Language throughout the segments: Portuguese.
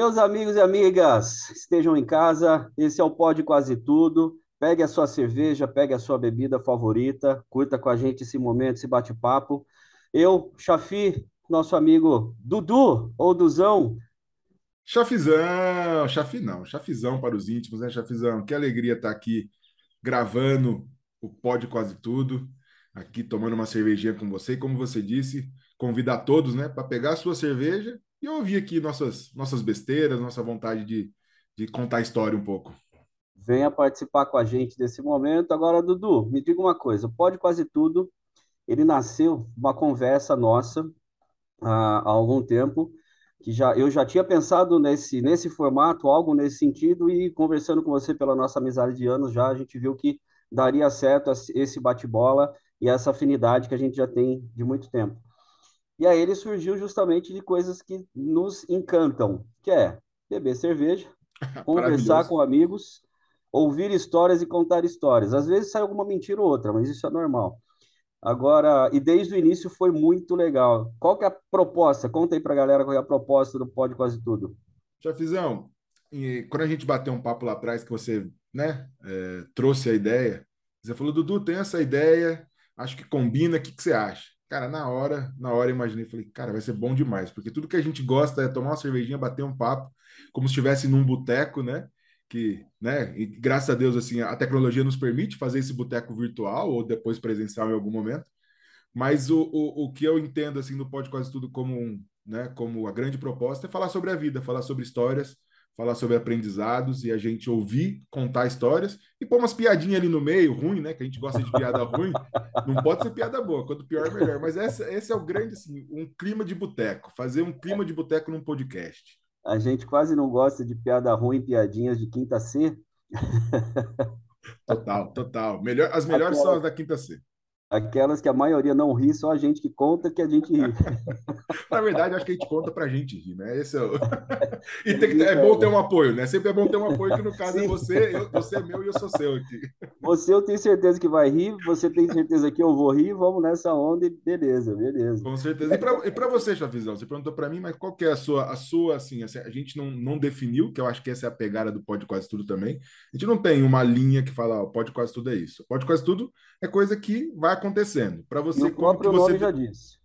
Meus amigos e amigas, estejam em casa. Esse é o Pode Quase Tudo. Pegue a sua cerveja, pegue a sua bebida favorita, curta com a gente esse momento, esse bate-papo. Eu, Chafi, nosso amigo Dudu ou Duzão. Chafizão, Chafi não, Chafizão para os íntimos, né, Chafizão? Que alegria estar aqui gravando o Pode Quase Tudo, aqui tomando uma cervejinha com você. E como você disse, convidar todos, né, para pegar a sua cerveja e ouvir aqui nossas, nossas besteiras, nossa vontade de, de contar a história um pouco. Venha participar com a gente desse momento. Agora, Dudu, me diga uma coisa: Pode Quase Tudo, ele nasceu uma conversa nossa há, há algum tempo, que já eu já tinha pensado nesse, nesse formato, algo nesse sentido, e conversando com você pela nossa amizade de anos já, a gente viu que daria certo esse bate-bola e essa afinidade que a gente já tem de muito tempo. E aí ele surgiu justamente de coisas que nos encantam, que é beber cerveja, conversar com amigos, ouvir histórias e contar histórias. Às vezes sai alguma mentira ou outra, mas isso é normal. Agora, e desde o início foi muito legal. Qual que é a proposta? Conta aí pra galera qual é a proposta do Pode Quase Tudo. Jafizão, quando a gente bateu um papo lá atrás que você, né, é, trouxe a ideia, você falou, Dudu, tem essa ideia, acho que combina, o que, que você acha? Cara, na hora, na hora eu imaginei, falei, cara, vai ser bom demais, porque tudo que a gente gosta é tomar uma cervejinha, bater um papo, como se estivesse num boteco, né? Que, né? E graças a Deus, assim, a tecnologia nos permite fazer esse boteco virtual ou depois presencial em algum momento. Mas o, o, o que eu entendo, assim, no Pode Quase Tudo como, um, né, como a grande proposta é falar sobre a vida, falar sobre histórias, falar sobre aprendizados e a gente ouvir, contar histórias e pôr umas piadinhas ali no meio, ruim, né? Que a gente gosta de piada ruim. Não pode ser piada boa, quanto pior, melhor. Mas esse, esse é o grande, assim, um clima de boteco, fazer um clima de boteco num podcast. A gente quase não gosta de piada ruim, piadinhas de quinta C. Total, total. Melhor, as melhores Aquela... são as da quinta C. Aquelas que a maioria não ri, só a gente que conta que a gente ri. Na verdade, acho que a gente conta pra gente rir, né? Esse é, o... e tem que, é bom ter um apoio, né? Sempre é bom ter um apoio, que no caso é Sim. é você, eu, você é meu e eu sou seu aqui. Você eu tenho certeza que vai rir, você tem certeza que eu vou rir, vamos nessa onda e beleza, beleza. Com certeza. E para você, Chavizão, você perguntou para mim, mas qual que é a sua, a sua assim, assim, a gente não, não definiu, que eu acho que essa é a pegada do Pode Quase Tudo também. A gente não tem uma linha que fala, ó, Pode Quase Tudo é isso. Pode Quase Tudo é coisa que vai acontecendo. Para você, e o próprio nome você... já disse.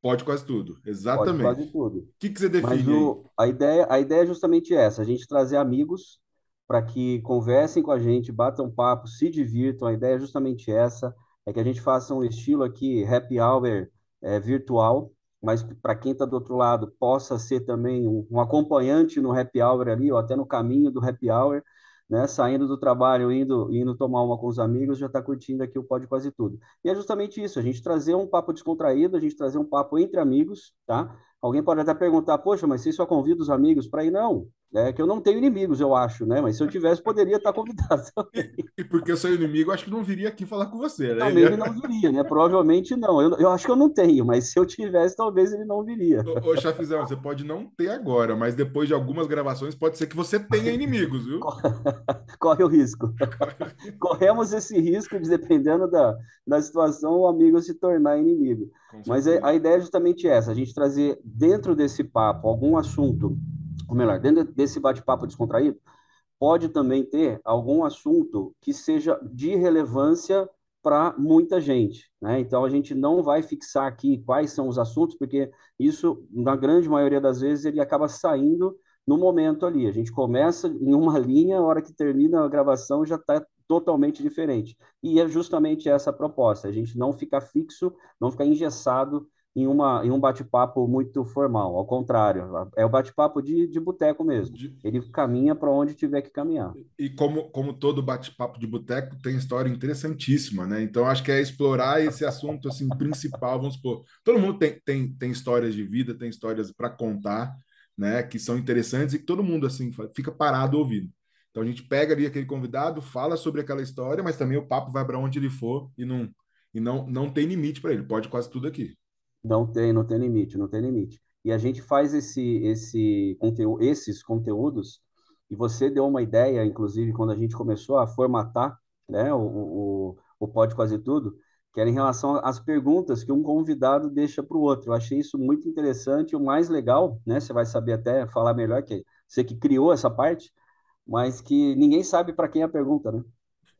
Pode quase tudo, exatamente. Pode quase tudo. O que, que você define? Mas o, a, ideia, a ideia é justamente essa: a gente trazer amigos para que conversem com a gente, batam papo, se divirtam. A ideia é justamente essa: é que a gente faça um estilo aqui, happy hour é, virtual, mas para quem está do outro lado possa ser também um, um acompanhante no happy hour ali, ou até no caminho do happy hour né, saindo do trabalho, indo, indo tomar uma com os amigos, já está curtindo aqui o Pode Quase Tudo. E é justamente isso, a gente trazer um papo descontraído, a gente trazer um papo entre amigos, tá? Alguém pode até perguntar, poxa, mas você só convida os amigos para ir? Não, é que eu não tenho inimigos, eu acho, né? Mas se eu tivesse, poderia estar convidado. E, porque eu sou inimigo, acho que não viria aqui falar com você, né? Também ele não viria, né? Provavelmente não. Eu, eu acho que eu não tenho, mas se eu tivesse, talvez ele não viria. Ô, ô Chafizão, você pode não ter agora, mas depois de algumas gravações, pode ser que você tenha inimigos, viu? Corre o risco. Corremos esse risco de, dependendo da, da situação, o amigo se tornar inimigo. Mas a, a ideia é justamente essa, a gente trazer dentro desse papo algum assunto ou melhor, dentro desse bate-papo descontraído, pode também ter algum assunto que seja de relevância para muita gente, né? Então a gente não vai fixar aqui quais são os assuntos, porque isso, na grande maioria das vezes, ele acaba saindo no momento ali. A gente começa em uma linha, a hora que termina a gravação já está totalmente diferente. E é justamente essa a proposta, a gente não ficar fixo, não ficar engessado em, uma, em um bate-papo muito formal. Ao contrário, é o bate-papo de, de boteco mesmo. Ele caminha para onde tiver que caminhar. E como, como todo bate-papo de boteco, tem história interessantíssima, né? Então, acho que é explorar esse assunto assim principal. Vamos supor, todo mundo tem, tem, tem histórias de vida, tem histórias para contar, né? Que são interessantes e que todo mundo assim fica parado ouvindo. Então, a gente pega ali aquele convidado, fala sobre aquela história, mas também o papo vai para onde ele for e não, e não, não tem limite para ele. Pode quase tudo aqui. Não tem, não tem limite, não tem limite. E a gente faz esse, esse conteúdo, esses conteúdos, e você deu uma ideia, inclusive, quando a gente começou a formatar né, o, o, o Pode Quase Tudo, que era em relação às perguntas que um convidado deixa para o outro. Eu achei isso muito interessante. O mais legal, né? Você vai saber até falar melhor que você que criou essa parte, mas que ninguém sabe para quem é a pergunta, né?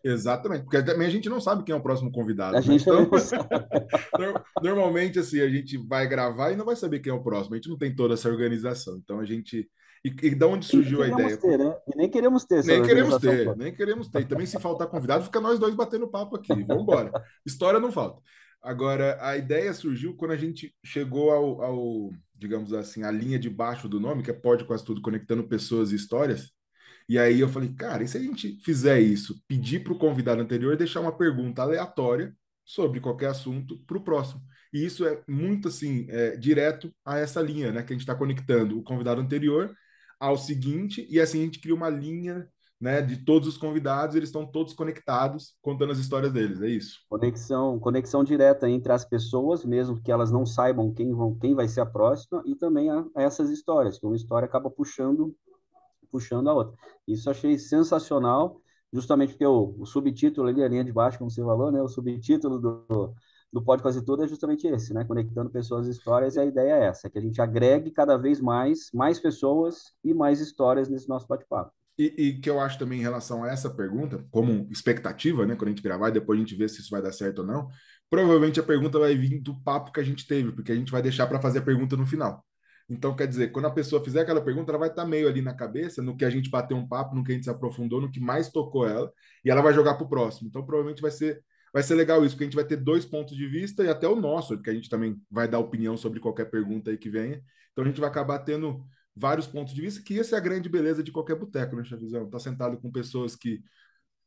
Exatamente, porque também a gente não sabe quem é o próximo convidado. A né? gente então, normalmente assim a gente vai gravar e não vai saber quem é o próximo. A gente não tem toda essa organização. Então a gente e, e da onde surgiu a ideia? Ter, né? E nem queremos ter. Nem queremos ter, nem queremos ter. E também se faltar convidado, fica nós dois batendo papo aqui. Vamos embora. História não falta. Agora, a ideia surgiu quando a gente chegou ao, ao, digamos assim, a linha de baixo do nome, que é Pode Quase Tudo, conectando pessoas e histórias. E aí eu falei, cara, e se a gente fizer isso, pedir para o convidado anterior deixar uma pergunta aleatória sobre qualquer assunto para o próximo? E isso é muito, assim, é, direto a essa linha, né? Que a gente está conectando o convidado anterior ao seguinte, e assim a gente cria uma linha né, de todos os convidados, eles estão todos conectados, contando as histórias deles, é isso. Conexão, conexão direta entre as pessoas, mesmo que elas não saibam quem, vão, quem vai ser a próxima, e também a, a essas histórias, que uma história acaba puxando puxando a outra. Isso achei sensacional, justamente porque o, o subtítulo ali, a linha de baixo, como você falou, né, o subtítulo do, do Pode Quase Tudo é justamente esse, né? Conectando pessoas e histórias, e a ideia é essa, que a gente agregue cada vez mais, mais pessoas e mais histórias nesse nosso bate-papo. E, e, que eu acho também em relação a essa pergunta, como expectativa, né? Quando a gente gravar, depois a gente vê se isso vai dar certo ou não. Provavelmente a pergunta vai vir do papo que a gente teve, porque a gente vai deixar para fazer a pergunta no final. Então, quer dizer, quando a pessoa fizer aquela pergunta, ela vai estar tá meio ali na cabeça, no que a gente bateu um papo, no que a gente se aprofundou, no que mais tocou ela, e ela vai jogar para o próximo. Então, provavelmente vai ser vai ser legal isso, porque a gente vai ter dois pontos de vista e até o nosso, porque a gente também vai dar opinião sobre qualquer pergunta aí que venha. Então a gente vai acabar tendo vários pontos de vista, que essa é a grande beleza de qualquer boteco, né, Chavizão? Tá sentado com pessoas que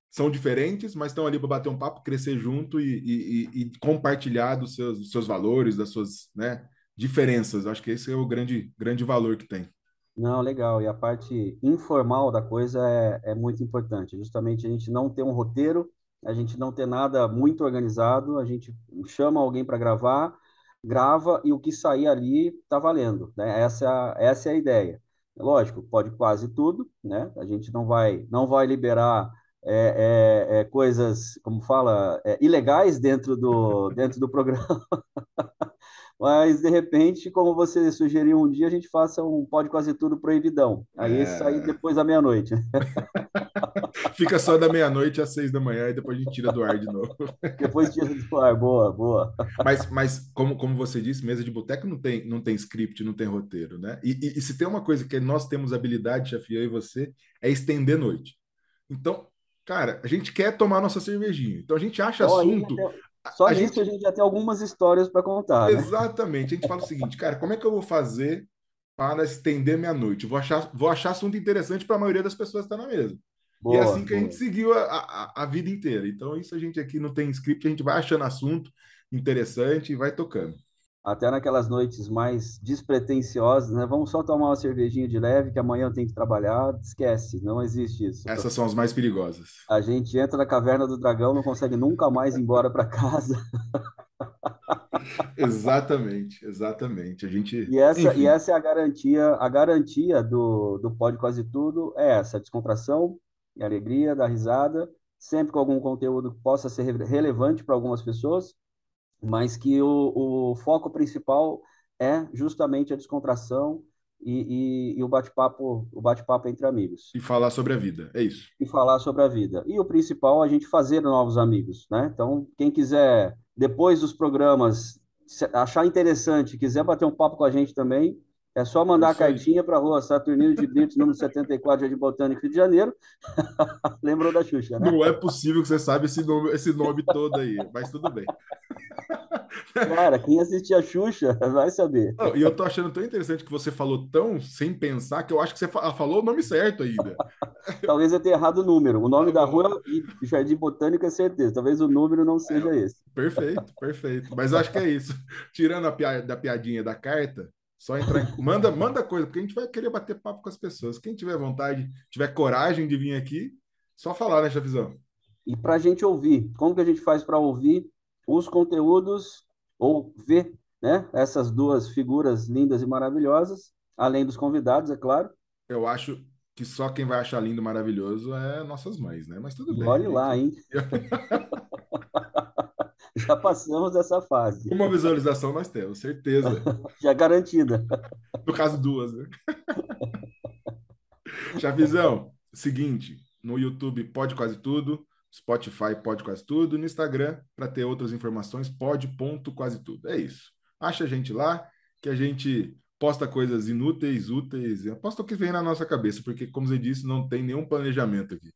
são diferentes, mas estão ali para bater um papo, crescer junto e, e, e compartilhar dos seus, dos seus valores, das suas né, diferenças. Acho que esse é o grande, grande valor que tem. Não, legal. E a parte informal da coisa é, é muito importante. Justamente a gente não ter um roteiro, a gente não ter nada muito organizado, a gente chama alguém para gravar, grava e o que sair ali está valendo, né? Essa essa é a ideia. Lógico, pode quase tudo, né? A gente não vai não vai liberar é, é, é, coisas, como fala, é, ilegais dentro do dentro do programa. Mas, de repente, como você sugeriu um dia, a gente faça um pode quase tudo proibidão. Aí é... aí depois da meia-noite. Fica só da meia-noite às seis da manhã e depois a gente tira do ar de novo. depois tira do ar, boa, boa. Mas, mas como, como você disse, mesa de boteco não tem, não tem script, não tem roteiro, né? E, e, e se tem uma coisa que nós temos habilidade, chefe, eu e você, é estender noite. Então, cara, a gente quer tomar nossa cervejinha. Então a gente acha oh, assunto. Só a gente... a gente já tem algumas histórias para contar. Né? Exatamente. A gente fala o seguinte, cara, como é que eu vou fazer para estender minha noite? Vou achar, vou achar assunto interessante para a maioria das pessoas que está na mesa. Boa, e é assim que boa. a gente seguiu a, a, a, vida inteira. Então, isso a gente aqui não tem script, a gente vai achando assunto interessante e vai tocando até naquelas noites mais despretensiosas, né? Vamos só tomar uma cervejinha de leve, que amanhã eu tenho que trabalhar. Esquece, não existe isso. Essas são as mais perigosas. A gente entra na caverna do dragão, não consegue nunca mais ir embora para casa. exatamente, exatamente. A gente e essa e essa é a garantia, a garantia do do pode quase tudo é essa descontração e alegria, da risada, sempre com algum conteúdo que possa ser relevante para algumas pessoas mas que o, o foco principal é justamente a descontração e, e, e o bate-papo o bate-papo entre amigos. E falar sobre a vida, é isso. E falar sobre a vida. E o principal, a gente fazer novos amigos, né? Então, quem quiser, depois dos programas, achar interessante, quiser bater um papo com a gente também, é só mandar a cartinha para a rua Saturnino de Brito, número 74, de Botânico, Rio de Janeiro. Lembrou da Xuxa, né? Não é possível que você saiba esse nome, esse nome todo aí, mas tudo bem. Cara, quem assistia a Xuxa vai saber. Não, e eu tô achando tão interessante que você falou tão sem pensar que eu acho que você falou o nome certo ainda. Talvez eu tenha errado o número. O nome da rua e Jardim Botânico é certeza. Talvez o número não seja é, esse. Perfeito, perfeito. Mas acho que é isso. Tirando a piada, da piadinha da carta, só entrar em... manda, manda coisa, porque a gente vai querer bater papo com as pessoas. Quem tiver vontade, tiver coragem de vir aqui, só falar, né, Chafizão? E para a gente ouvir, como que a gente faz para ouvir os conteúdos ou ver né, essas duas figuras lindas e maravilhosas, além dos convidados, é claro? Eu acho que só quem vai achar lindo e maravilhoso é nossas mães, né? Mas tudo bem. Olhe lá, hein? Já passamos dessa fase. Uma visualização nós temos, certeza. Já garantida. No caso, duas, né? Chavizão, seguinte, no YouTube pode quase tudo, Spotify pode quase tudo, no Instagram, para ter outras informações, pode ponto quase tudo. É isso. Acha a gente lá, que a gente posta coisas inúteis, úteis, posta o que vem na nossa cabeça, porque, como você disse, não tem nenhum planejamento aqui.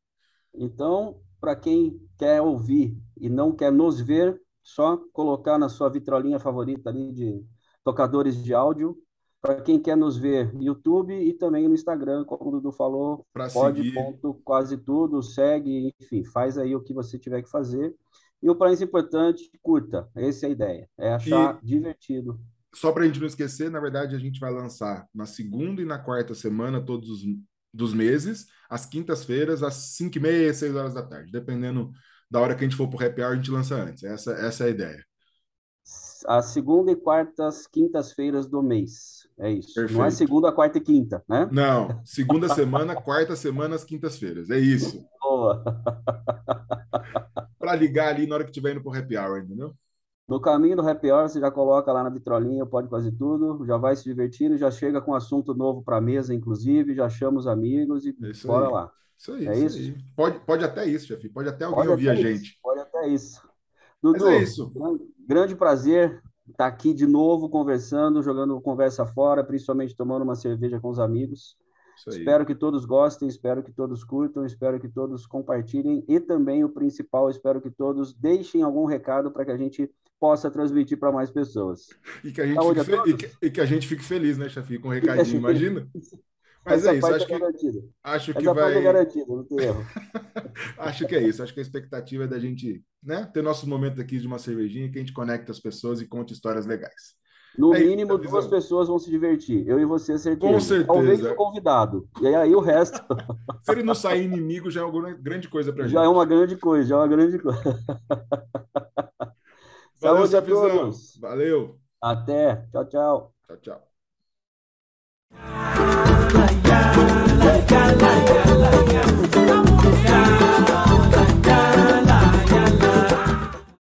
Então, para quem quer ouvir e não quer nos ver, só colocar na sua vitrolinha favorita ali de tocadores de áudio. Para quem quer nos ver, YouTube e também no Instagram, como o Dudu falou, pra pode seguir. ponto quase tudo, segue, enfim, faz aí o que você tiver que fazer. E o mais importante, curta. Essa é a ideia. É achar e... divertido só para a gente não esquecer, na verdade, a gente vai lançar na segunda e na quarta semana, todos os dos meses, às quintas-feiras, às 5 e meia, 6 horas da tarde. Dependendo da hora que a gente for para o happy hour, a gente lança antes. Essa, essa é a ideia. A segunda e quartas, quintas-feiras do mês. É isso. Perfeito. Não é segunda, quarta e quinta, né? Não. Segunda semana, quarta semana, quintas-feiras. É isso. Boa. para ligar ali na hora que estiver indo para o happy hour, entendeu? No caminho do happy hour, você já coloca lá na vitrolinha, pode quase tudo, já vai se divertindo, já chega com assunto novo para a mesa, inclusive, já chama os amigos e isso bora aí. lá. Isso aí, é isso? isso? Aí. Pode, pode até isso, chefe. Pode até alguém pode ouvir a gente. Isso, pode até isso. Dudu, é isso. Grande, grande prazer estar tá aqui de novo conversando, jogando conversa fora, principalmente tomando uma cerveja com os amigos. Espero que todos gostem, espero que todos curtam, espero que todos compartilhem e também o principal, espero que todos deixem algum recado para que a gente possa transmitir para mais pessoas. E que, a gente fique, fe... e, que, e que a gente fique feliz, né, Chafi, com um recadinho, imagina? Mas Essa é isso, acho é que, acho que Essa vai. É garantida, não tem erro. acho que é isso, acho que a expectativa é da gente né, ter nosso momento aqui de uma cervejinha que a gente conecta as pessoas e conte histórias legais. No é mínimo, duas pessoas vão se divertir. Eu e você, certeza. Com certeza. Talvez o convidado. E aí o resto. se ele não sair inimigo, já é uma grande coisa para gente. Já é uma grande coisa, já é uma grande coisa. Valeu, Saúde a todos. Valeu. Até. Tchau, tchau. Tchau, tchau. la ya, la ya.